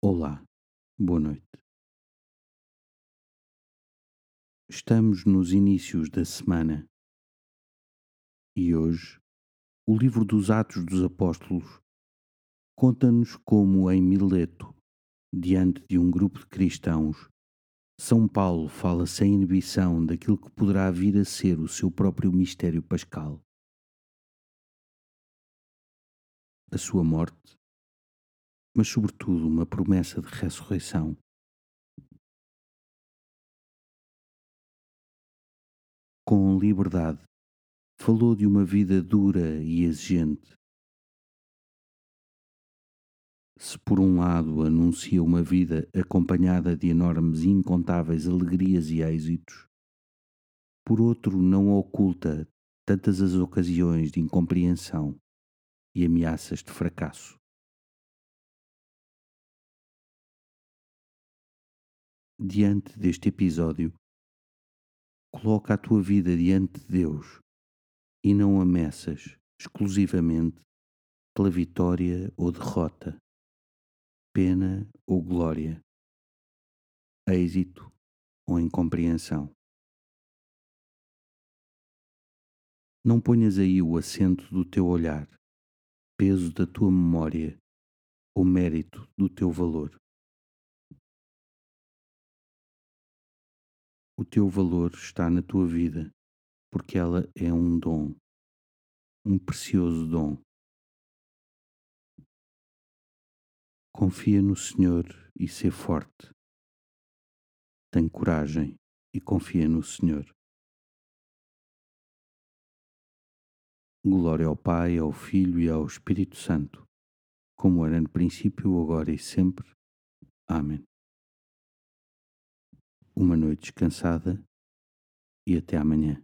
Olá, boa noite. Estamos nos inícios da semana e hoje o livro dos Atos dos Apóstolos conta-nos como em Mileto, diante de um grupo de cristãos, São Paulo fala sem inibição daquilo que poderá vir a ser o seu próprio mistério pascal. A sua morte mas, sobretudo, uma promessa de ressurreição. Com liberdade, falou de uma vida dura e exigente. Se por um lado anuncia uma vida acompanhada de enormes e incontáveis alegrias e êxitos, por outro não oculta tantas as ocasiões de incompreensão e ameaças de fracasso. Diante deste episódio, coloca a tua vida diante de Deus e não ameaças exclusivamente pela vitória ou derrota, pena ou glória, êxito ou incompreensão. Não ponhas aí o acento do teu olhar, peso da tua memória ou mérito do teu valor. O teu valor está na tua vida, porque ela é um dom, um precioso dom. Confia no Senhor e sê forte. Tem coragem e confia no Senhor. Glória ao Pai, ao Filho e ao Espírito Santo, como era no princípio, agora e sempre. Amém uma noite descansada e até amanhã.